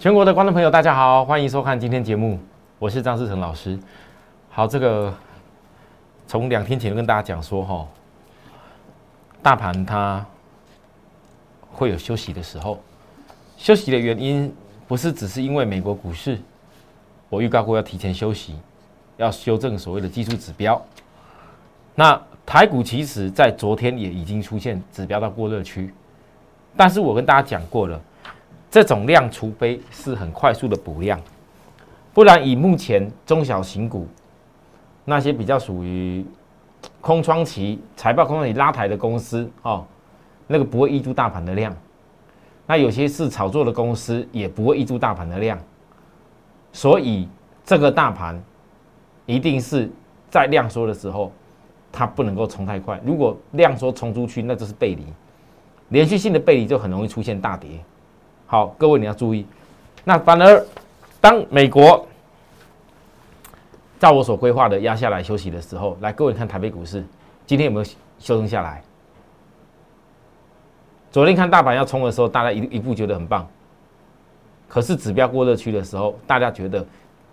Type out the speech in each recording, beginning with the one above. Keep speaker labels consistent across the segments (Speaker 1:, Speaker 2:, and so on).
Speaker 1: 全国的观众朋友，大家好，欢迎收看今天节目，我是张志成老师。好，这个从两天前跟大家讲说，哈，大盘它会有休息的时候，休息的原因不是只是因为美国股市，我预告过要提前休息，要修正所谓的技术指标。那台股其实在昨天也已经出现指标到过热区，但是我跟大家讲过了。这种量，除非是很快速的补量，不然以目前中小型股那些比较属于空窗期、财报空窗期拉抬的公司哦，那个不会溢出大盘的量。那有些是炒作的公司，也不会溢出大盘的量。所以这个大盘一定是在量缩的时候，它不能够冲太快。如果量缩冲出去，那就是背离，连续性的背离就很容易出现大跌。好，各位你要注意。那反而，当美国照我所规划的压下来休息的时候，来，各位看台北股市今天有没有修正下来？昨天看大盘要冲的时候，大家一一步觉得很棒。可是指标过热区的时候，大家觉得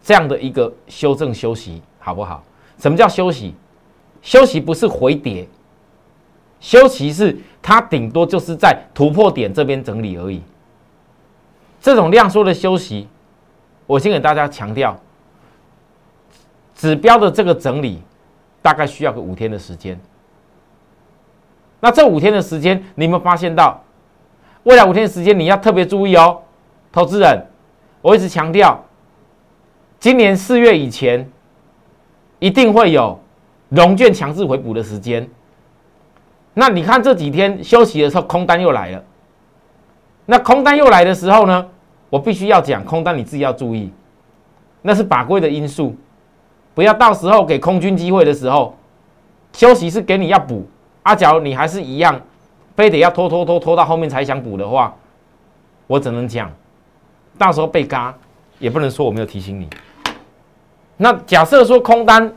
Speaker 1: 这样的一个修正休息好不好？什么叫休息？休息不是回跌，休息是它顶多就是在突破点这边整理而已。这种量缩的休息，我先给大家强调，指标的这个整理大概需要个五天的时间。那这五天的时间，你有没有发现到？未来五天的时间，你要特别注意哦，投资人，我一直强调，今年四月以前一定会有融券强制回补的时间。那你看这几天休息的时候，空单又来了。那空单又来的时候呢？我必须要讲空单，你自己要注意，那是把规的因素，不要到时候给空军机会的时候，休息是给你要补，啊，假如你还是一样，非得要拖拖拖拖到后面才想补的话，我只能讲，到时候被嘎，也不能说我没有提醒你。那假设说空单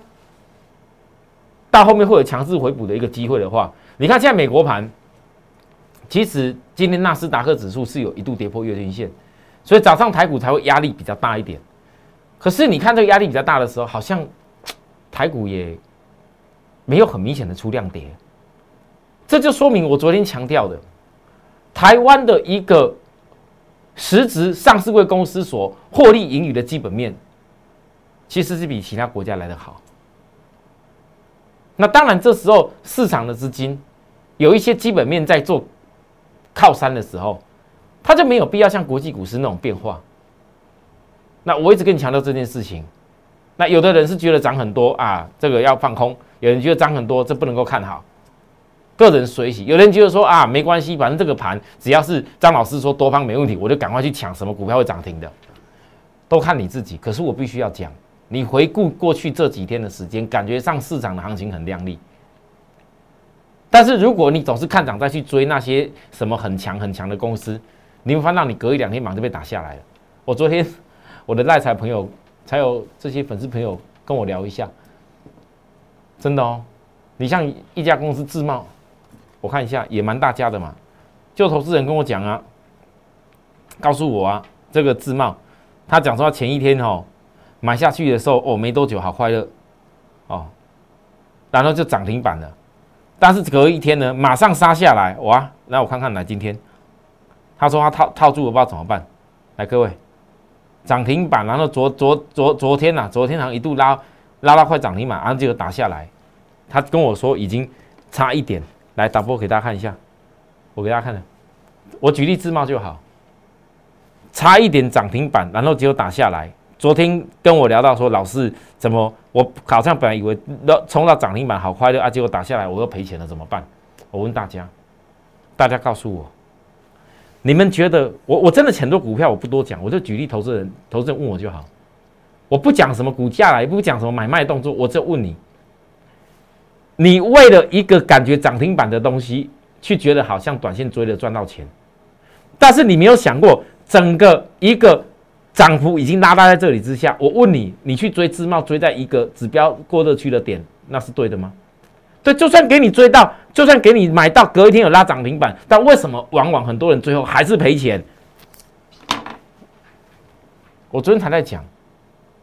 Speaker 1: 到后面会有强制回补的一个机会的话，你看现在美国盘，其实今天纳斯达克指数是有一度跌破月均线。所以早上台股才会压力比较大一点，可是你看这个压力比较大的时候，好像 台股也没有很明显的出量跌，这就说明我昨天强调的，台湾的一个实质上市贵公司所获利盈余的基本面，其实是比其他国家来的好。那当然这时候市场的资金有一些基本面在做靠山的时候。它就没有必要像国际股市那种变化。那我一直跟你强调这件事情。那有的人是觉得涨很多啊，这个要放空；有人觉得涨很多，这不能够看好。个人随喜。有人觉得说啊，没关系，反正这个盘只要是张老师说多方没问题，我就赶快去抢什么股票会涨停的，都看你自己。可是我必须要讲，你回顾过去这几天的时间，感觉上市场的行情很亮丽。但是如果你总是看涨再去追那些什么很强很强的公司，你会发现，你隔一两天马上就被打下来了。我昨天 我的赖财朋友，才有这些粉丝朋友跟我聊一下，真的哦。你像一家公司自贸，我看一下也蛮大家的嘛。就投资人跟我讲啊，告诉我啊，这个自贸，他讲说他前一天哦买下去的时候哦没多久好快乐哦，然后就涨停板了。但是隔一天呢，马上杀下来哇！那我看看来今天。他说他套套住，我不知道怎么办。来，各位，涨停板，然后昨昨昨昨天呐，昨天好像一度拉拉到快涨停板，然后结果打下来。他跟我说已经差一点，来打波给大家看一下。我给大家看的，我举例自贸就好，差一点涨停板，然后结果打下来。昨天跟我聊到说，老师怎么我好像本来以为要冲到涨停板好快乐啊，结果打下来我又赔钱了，怎么办？我问大家，大家告诉我。你们觉得我我真的很多股票我不多讲，我就举例投资人，投资人问我就好，我不讲什么股价了，也不讲什么买卖动作，我就问你，你为了一个感觉涨停板的东西，去觉得好像短线追了赚到钱，但是你没有想过整个一个涨幅已经拉大在这里之下，我问你，你去追自贸追在一个指标过热区的点，那是对的吗？对，就算给你追到，就算给你买到，隔一天有拉涨停板，但为什么往往很多人最后还是赔钱？我昨天才在讲，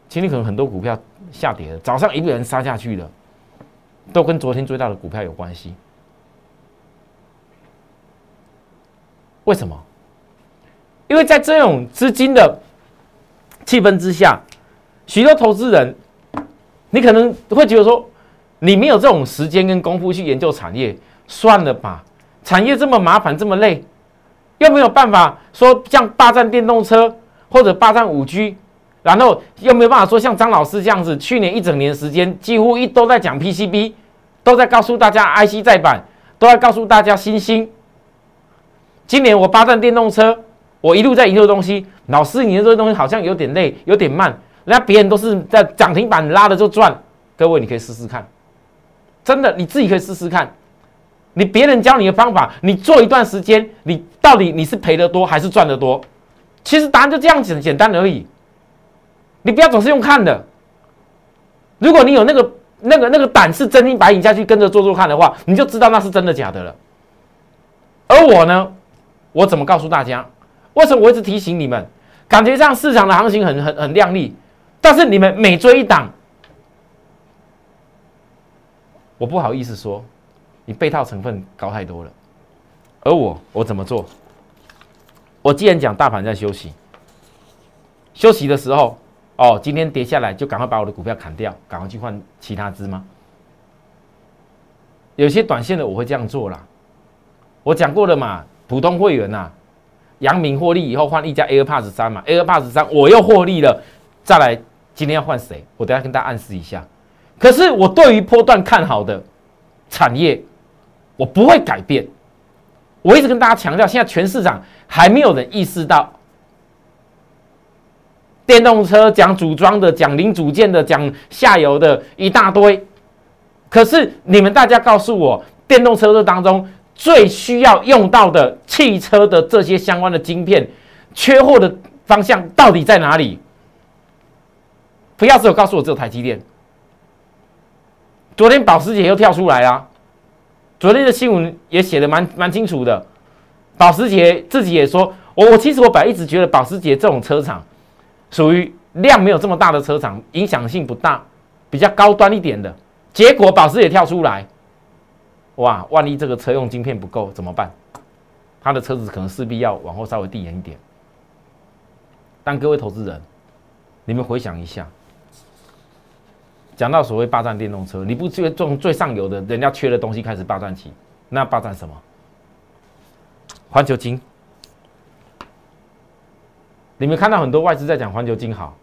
Speaker 1: 今天可能很多股票下跌了，早上一个人杀下去了，都跟昨天追到的股票有关系。为什么？因为在这种资金的气氛之下，许多投资人，你可能会觉得说，你没有这种时间跟功夫去研究产业，算了吧。产业这么麻烦，这么累，又没有办法说像霸占电动车或者霸占五 G，然后又没有办法说像张老师这样子，去年一整年时间几乎一都在讲 PCB，都在告诉大家 IC 再版，都在告诉大家新兴。今年我霸占电动车，我一路在研究东西。老师，你的这东西好像有点累，有点慢，人家别人都是在涨停板拉了就赚。各位，你可以试试看，真的，你自己可以试试看。你别人教你的方法，你做一段时间，你到底你是赔的多还是赚的多？其实答案就这样简简单而已。你不要总是用看的。如果你有那个那个那个胆是真金白银下去跟着做做看的话，你就知道那是真的假的了。而我呢，我怎么告诉大家？为什么我一直提醒你们？感觉上市场的行情很很很亮丽，但是你们每追一档，我不好意思说。你被套成分高太多了，而我我怎么做？我既然讲大盘在休息，休息的时候，哦，今天跌下来就赶快把我的股票砍掉，赶快去换其他支吗？有些短线的我会这样做啦。我讲过了嘛，普通会员呐，阳明获利以后换一家 AirPods 三嘛，AirPods 三我又获利了，再来今天要换谁？我等下跟大家暗示一下。可是我对于波段看好的产业。我不会改变，我一直跟大家强调，现在全市场还没有人意识到，电动车讲组装的、讲零组件的、讲下游的一大堆。可是你们大家告诉我，电动车这当中最需要用到的汽车的这些相关的晶片，缺货的方向到底在哪里？不要只有告诉我只有台积电。昨天保时捷又跳出来啊！昨天的新闻也写的蛮蛮清楚的，保时捷自己也说，我我其实我本来一直觉得保时捷这种车厂属于量没有这么大的车厂，影响性不大，比较高端一点的。结果保时捷跳出来，哇，万一这个车用晶片不够怎么办？他的车子可能势必要往后稍微递延一点。但各位投资人，你们回想一下。讲到所谓霸占电动车，你不觉得从最上游的人家缺的东西开始霸占起？那霸占什么？环球金，你们看到很多外资在讲环球金好，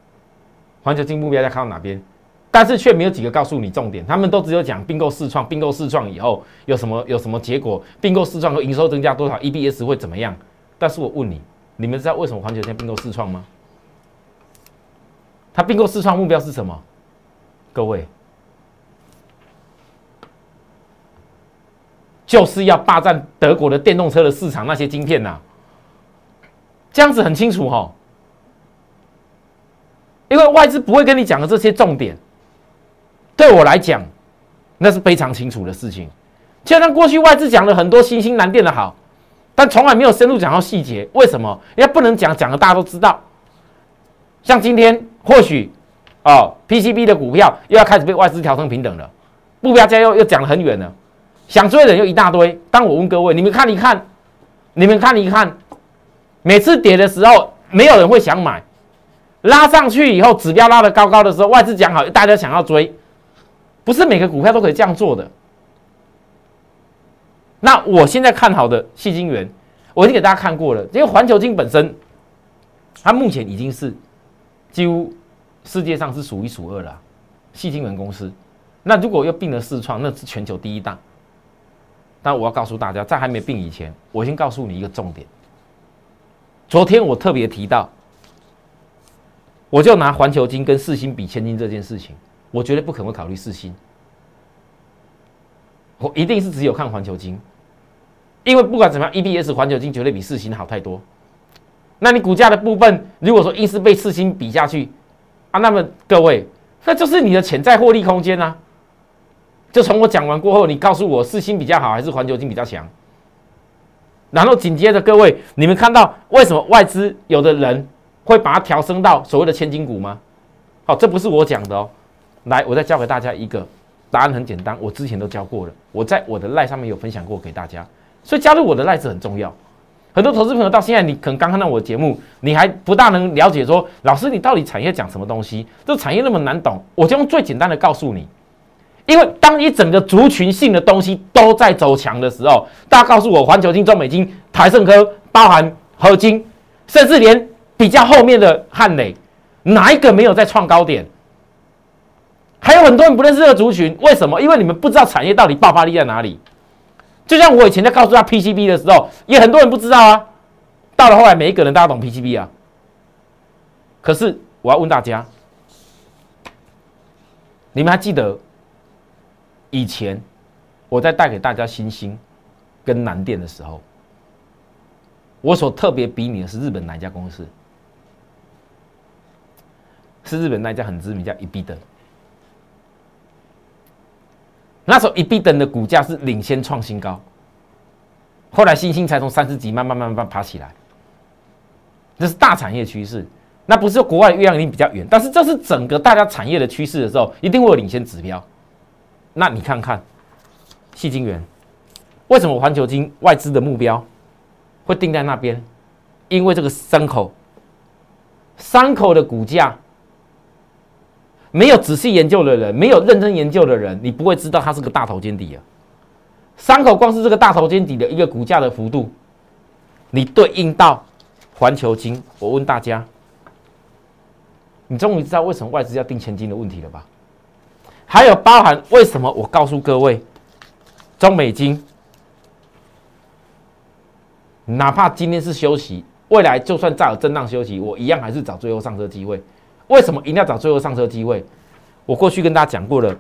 Speaker 1: 环球金目标在看到哪边？但是却没有几个告诉你重点，他们都只有讲并购试创，并购试创以后有什么有什么结果？并购试创和营收增加多少？EBS 会怎么样？但是我问你，你们知道为什么环球金并购试创吗？它并购试创目标是什么？各位，就是要霸占德国的电动车的市场，那些晶片呐，这样子很清楚哈。因为外资不会跟你讲的这些重点，对我来讲，那是非常清楚的事情。就像过去外资讲了很多新兴蓝电的好，但从来没有深入讲到细节。为什么？因为不能讲，讲的大家都知道。像今天或许。哦，PCB 的股票又要开始被外资调成平等了，目标价又又讲得很远了，想追的人又一大堆。当我问各位，你们看一看，你们看一看，每次跌的时候，没有人会想买，拉上去以后，指标拉得高高的时候，外资讲好，大家想要追，不是每个股票都可以这样做的。那我现在看好的细晶元，我已经给大家看过了，因为环球金本身，它目前已经是几乎。世界上是数一数二的，细晶圆公司。那如果又并了四创，那是全球第一大。但我要告诉大家，在还没并以前，我先告诉你一个重点。昨天我特别提到，我就拿环球金跟四星比千金这件事情，我绝对不可能会考虑四星。我一定是只有看环球金，因为不管怎么样，EBS 环球金绝对比四星好太多。那你股价的部分，如果说硬是被四星比下去，啊，那么各位，那就是你的潜在获利空间啊！就从我讲完过后，你告诉我四星比较好还是环球金比较强？然后紧接着各位，你们看到为什么外资有的人会把它调升到所谓的千金股吗？好，这不是我讲的哦。来，我再教给大家一个答案，很简单，我之前都教过了，我在我的赖上面有分享过给大家，所以加入我的赖是很重要。很多投资朋友到现在，你可能刚看到我的节目，你还不大能了解说，老师你到底产业讲什么东西？这产业那么难懂，我就用最简单的告诉你。因为当一整个族群性的东西都在走强的时候，大家告诉我，环球金、中美金、台盛科，包含合金，甚至连比较后面的汉磊，哪一个没有在创高点？还有很多人不认识这个族群，为什么？因为你们不知道产业到底爆发力在哪里。就像我以前在告诉他 PCB 的时候，也很多人不知道啊。到了后来，每一个人大家懂 PCB 啊。可是我要问大家，你们还记得以前我在带给大家新兴跟南电的时候，我所特别比拟的是日本哪一家公司？是日本那一家很知名叫一必登。那时候一必登的股价是领先创新高，后来新兴才从三十几慢慢慢慢爬起来，这是大产业趋势。那不是国外月亮一定比较远，但是这是整个大家产业的趋势的时候，一定会有领先指标。那你看看，细晶元，为什么环球金外资的目标会定在那边？因为这个三口，三口的股价。没有仔细研究的人，没有认真研究的人，你不会知道它是个大头肩底啊。三口光是这个大头肩底的一个股价的幅度，你对应到环球金，我问大家，你终于知道为什么外资要定千金的问题了吧？还有包含为什么我告诉各位，中美金，哪怕今天是休息，未来就算再有震荡休息，我一样还是找最后上车机会。为什么一定要找最后上车机会？我过去跟大家讲过了，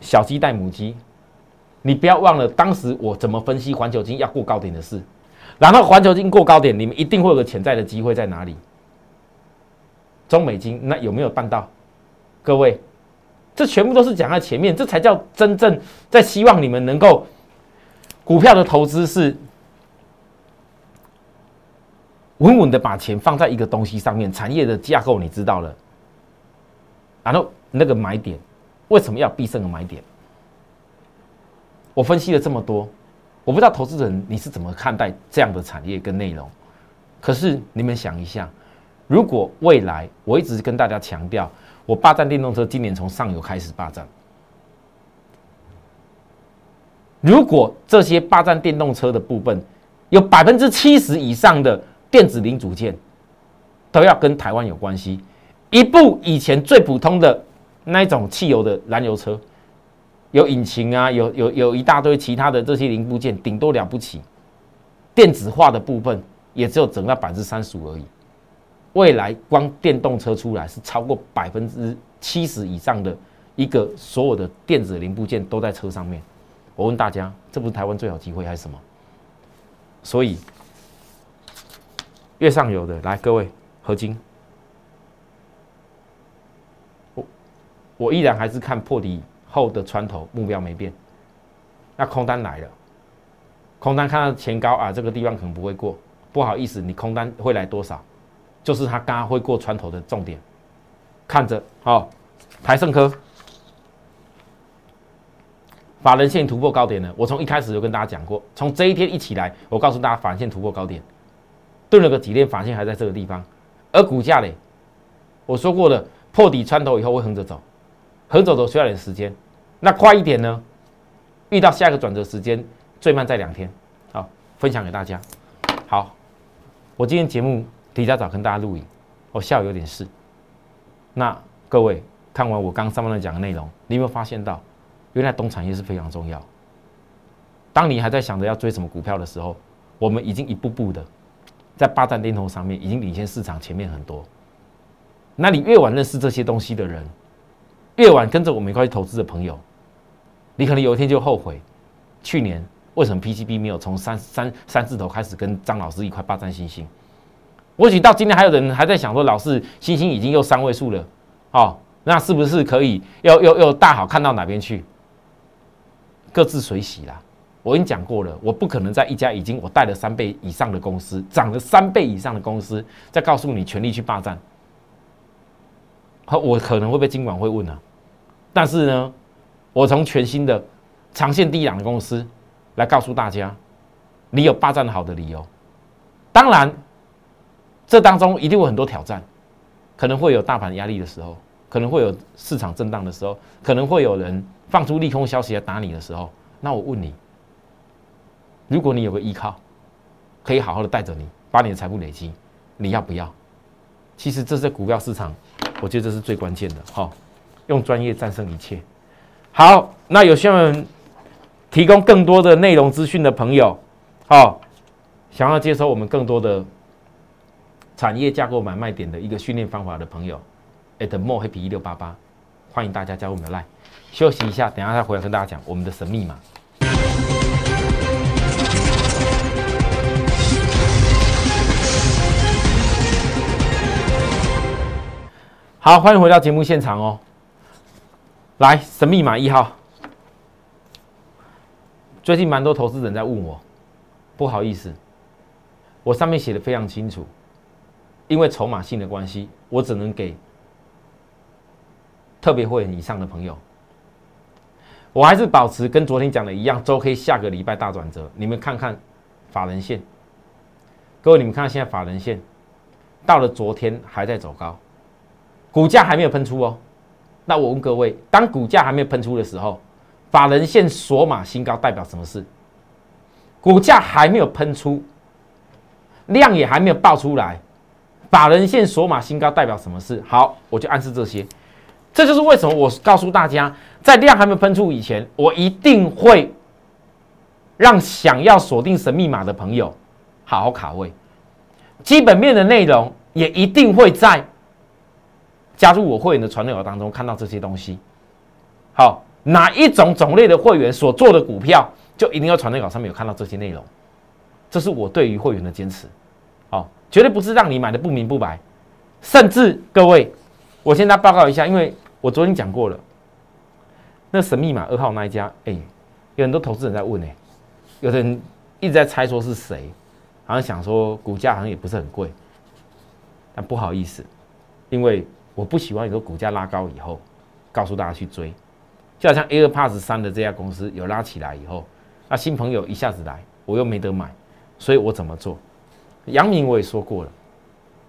Speaker 1: 小鸡带母鸡，你不要忘了当时我怎么分析环球金要过高点的事。然后环球金过高点，你们一定会有个潜在的机会在哪里？中美金那有没有办到？各位，这全部都是讲在前面，这才叫真正在希望你们能够股票的投资是。稳稳的把钱放在一个东西上面，产业的架构你知道了。然后那个买点，为什么要必胜的买点？我分析了这么多，我不知道投资人你是怎么看待这样的产业跟内容。可是你们想一下，如果未来我一直跟大家强调，我霸占电动车，今年从上游开始霸占。如果这些霸占电动车的部分有百分之七十以上的电子零组件，都要跟台湾有关系。一部以前最普通的那一种汽油的燃油车，有引擎啊，有有有一大堆其他的这些零部件，顶多了不起，电子化的部分也只有整到百分之三十五而已。未来光电动车出来是超过百分之七十以上的一个所有的电子零部件都在车上面。我问大家，这不是台湾最好机会还是什么？所以，月上游的来各位合金。我依然还是看破底后的穿头目标没变，那空单来了，空单看到前高啊，这个地方可能不会过，不好意思，你空单会来多少？就是它刚刚会过穿头的重点，看着好，台盛科，法人线突破高点了，我从一开始就跟大家讲过，从这一天一起来，我告诉大家法人线突破高点，顿了个几天，法线还在这个地方，而股价嘞，我说过了，破底穿头以后会横着走。横走都需要点时间，那快一点呢？遇到下一个转折时间，最慢在两天。好，分享给大家。好，我今天节目提早早跟大家录影，我下午有点事。那各位看完我刚上半段讲的内容，你有没有发现到，原来东产业是非常重要。当你还在想着要追什么股票的时候，我们已经一步步的在霸占电头上面，已经领先市场前面很多。那你越晚认识这些东西的人，越晚跟着我们一块去投资的朋友，你可能有一天就后悔，去年为什么 PCB 没有从三三三字头开始跟张老师一块霸占星星？或许到今天还有人还在想说，老师星星已经又三位数了，哦，那是不是可以又又又大好看到哪边去？各自水洗啦。我我已经讲过了，我不可能在一家已经我带了三倍以上的公司，涨了三倍以上的公司，再告诉你全力去霸占。我可能会被监管会问啊，但是呢，我从全新的长线低档的公司来告诉大家，你有霸占好的理由。当然，这当中一定会很多挑战，可能会有大盘压力的时候，可能会有市场震荡的时候，可能会有人放出利空消息来打你的时候。那我问你。如果你有个依靠，可以好好的带着你，把你的财富累积，你要不要？其实这是股票市场，我觉得这是最关键的。好，用专业战胜一切。好，那有需要提供更多的内容资讯的朋友，好，想要接收我们更多的产业架构买卖点的一个训练方法的朋友，at more happy 一六八八，欢迎大家加入我们的 line。休息一下，等下再回来跟大家讲我们的神秘码。好，欢迎回到节目现场哦。来，神秘码一号。最近蛮多投资人在问我，不好意思，我上面写的非常清楚，因为筹码性的关系，我只能给特别会员以上的朋友。我还是保持跟昨天讲的一样，周 K 下个礼拜大转折。你们看看法人线，各位，你们看现在法人线到了昨天还在走高。股价还没有喷出哦，那我问各位，当股价还没有喷出的时候，法人线锁码新高代表什么事？股价还没有喷出，量也还没有爆出来，法人线锁码新高代表什么事？好，我就暗示这些，这就是为什么我告诉大家，在量还没喷出以前，我一定会让想要锁定神秘码的朋友好好卡位，基本面的内容也一定会在。加入我会员的传流当中，看到这些东西。好，哪一种种类的会员所做的股票，就一定要传流稿上面有看到这些内容。这是我对于会员的坚持。好，绝对不是让你买的不明不白。甚至各位，我现在报告一下，因为我昨天讲过了。那神秘码二号那一家，哎，有很多投资人在问，哎，有人一直在猜说是谁，好像想说股价好像也不是很贵，但不好意思，因为。我不喜欢有个股价拉高以后，告诉大家去追，就好像 AirPass 三的这家公司有拉起来以后，那新朋友一下子来，我又没得买，所以我怎么做？杨明我也说过了，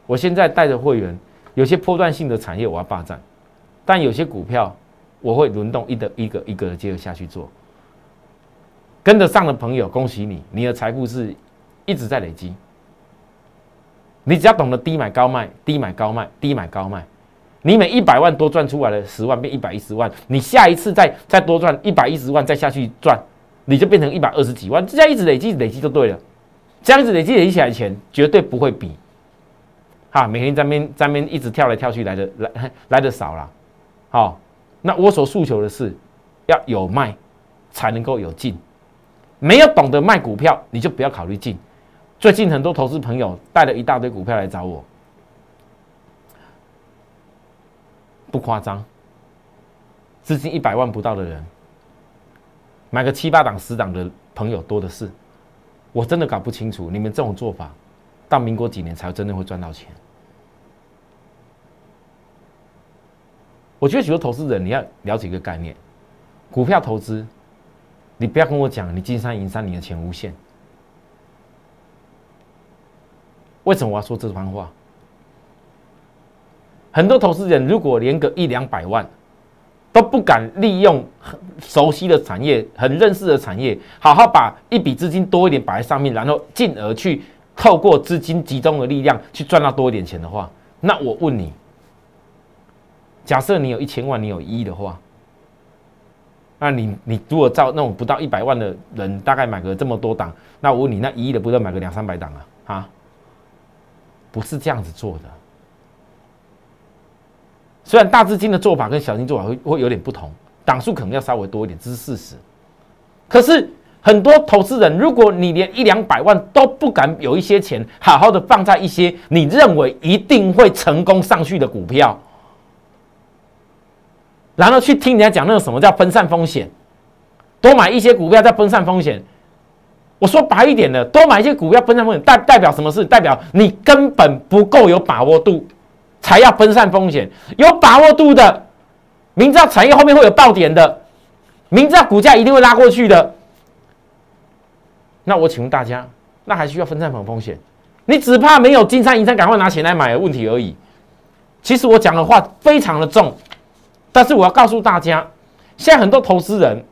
Speaker 1: 我现在带着会员，有些波段性的产业我要霸占，但有些股票我会轮动一的一个一个的接着下去做，跟得上的朋友，恭喜你，你的财富是一直在累积。你只要懂得低买高卖，低买高卖，低买高卖。你每一百万多赚出来了十万变一百一十万，你下一次再再多赚一百一十万再下去赚，你就变成一百二十几万，这样一直累积累积就对了，这样子累积累积起来的钱绝对不会比，哈，每天在边在边一直跳来跳去来的 来来的少了，好，那我所诉求的是要有卖才能够有进，没有懂得卖股票你就不要考虑进，最近很多投资朋友带了一大堆股票来找我。不夸张，资金一百万不到的人，买个七八档、十档的朋友多的是。我真的搞不清楚，你们这种做法，到民国几年才真的会赚到钱？我觉得许多投资人你要了解一个概念：股票投资，你不要跟我讲你金山银山，你的钱无限。为什么我要说这番话？很多投资人如果连个一两百万都不敢利用很熟悉的产业、很认识的产业，好好把一笔资金多一点摆在上面，然后进而去透过资金集中的力量去赚到多一点钱的话，那我问你，假设你有一千万，你有一亿的话，那你你如果照那种不到一百万的人，大概买个这么多档，那我问你，那一亿的不得买个两三百档啊？啊，不是这样子做的。虽然大资金的做法跟小金做法会会有点不同，档数可能要稍微多一点，这是事实。可是很多投资人，如果你连一两百万都不敢有一些钱，好好的放在一些你认为一定会成功上去的股票，然后去听人家讲那个什么叫分散风险，多买一些股票在分散风险，我说白一点的，多买一些股票分散风险，代代表什么事？代表你根本不够有把握度，才要分散风险。有把握度的，明知道产业后面会有爆点的，明知道股价一定会拉过去的，那我请问大家，那还需要分散风风险？你只怕没有金山银山赶快拿钱来买的问题而已。其实我讲的话非常的重，但是我要告诉大家，现在很多投资人，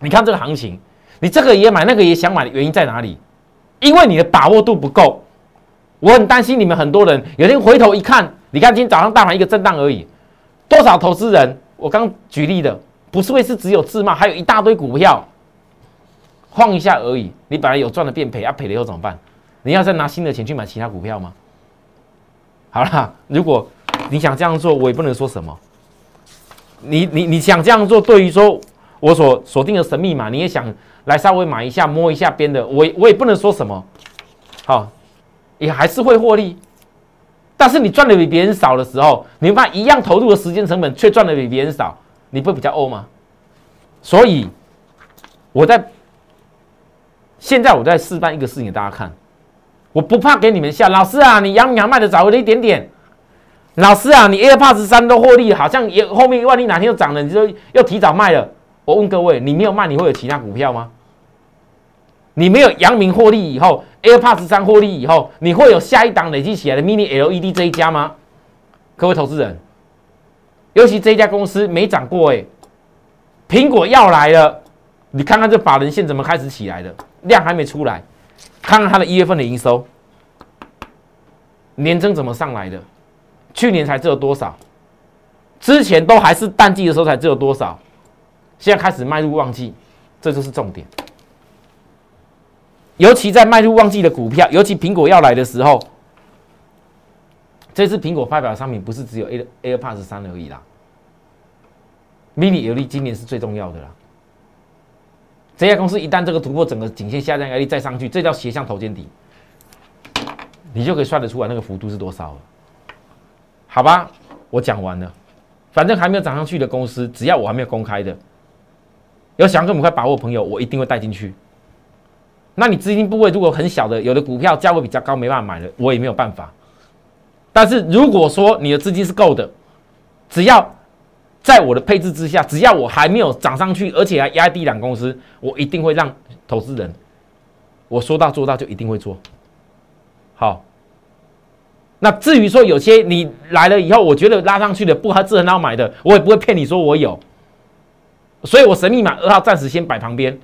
Speaker 1: 你看这个行情。你这个也买，那个也想买的原因在哪里？因为你的把握度不够。我很担心你们很多人有天回头一看，你看今天早上大盘一个震荡而已，多少投资人？我刚举例的不是会是只有自贸，还有一大堆股票晃一下而已。你本来有赚的变赔啊，赔了以后怎么办？你要再拿新的钱去买其他股票吗？好了，如果你想这样做，我也不能说什么。你你你想这样做，对于说我所锁定的神秘码，你也想。来稍微买一下摸一下边的，我我也不能说什么，好，也还是会获利。但是你赚的比别人少的时候，你会发现一样投入的时间成本却赚的比别人少，你不比较欧吗？所以我在现在我在示范一个事情给大家看，我不怕给你们笑。老师啊，你杨洋卖的早了一点点。老师啊，你 AirPods 三都获利，好像也后面万一哪天又涨了，你就又提早卖了。我问各位，你没有卖，你会有其他股票吗？你没有阳明获利以后，AirPods 三获利以后，你会有下一档累积起来的 Mini LED 这一家吗？各位投资人，尤其这一家公司没涨过哎，苹果要来了，你看看这法人线怎么开始起来的，量还没出来，看看它的一月份的营收，年增怎么上来的？去年才只有多少？之前都还是淡季的时候才只有多少？现在开始迈入旺季，这就是重点。尤其在迈入旺季的股票，尤其苹果要来的时候，这次苹果发表的商品不是只有 A AirPods 三而已啦。Mini LED 今年是最重要的啦。这家公司一旦这个突破整个颈线下降压力再上去，这叫斜向头肩底，你就可以算得出来那个幅度是多少了。好吧，我讲完了。反正还没有涨上去的公司，只要我还没有公开的。有想跟我们快把握朋友，我一定会带进去。那你资金部位如果很小的，有的股票价位比较高，没办法买的，我也没有办法。但是如果说你的资金是够的，只要在我的配置之下，只要我还没有涨上去，而且还压低两公司，我一定会让投资人，我说到做到，就一定会做好。那至于说有些你来了以后，我觉得拉上去的不合适很好买的，我也不会骗你说我有。所以我神秘码二号暂时先摆旁边，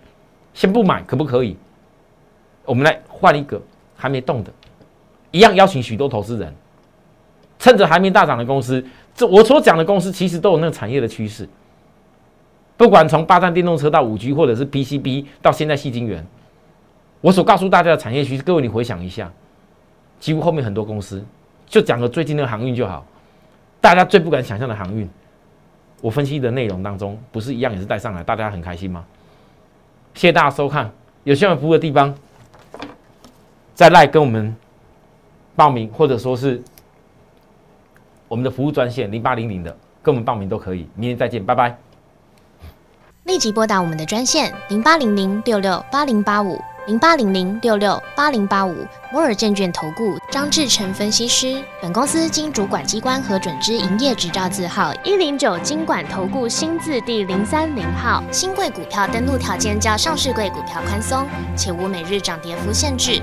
Speaker 1: 先不买，可不可以？我们来换一个还没动的，一样邀请许多投资人，趁着还没大涨的公司，这我所讲的公司其实都有那个产业的趋势。不管从八站电动车到五 G，或者是 PCB 到现在细晶圆，我所告诉大家的产业趋势，各位你回想一下，几乎后面很多公司，就讲个最近的航运就好，大家最不敢想象的航运。我分析的内容当中，不是一样也是带上来，大家很开心吗？谢谢大家收看，有需要服务的地方，再来跟我们报名，或者说是我们的服务专线零八零零的，跟我们报名都可以。明天再见，拜拜。立即拨打我们的专线零八零零六六八零八五。零八零零六六八零八五摩尔证券投顾张志成分析师，本公司经主管机关核准之营业执照字号一零九经管投顾新字第零三零号。新贵股票登录条件较上市贵股票宽松，且无每日涨跌幅限制。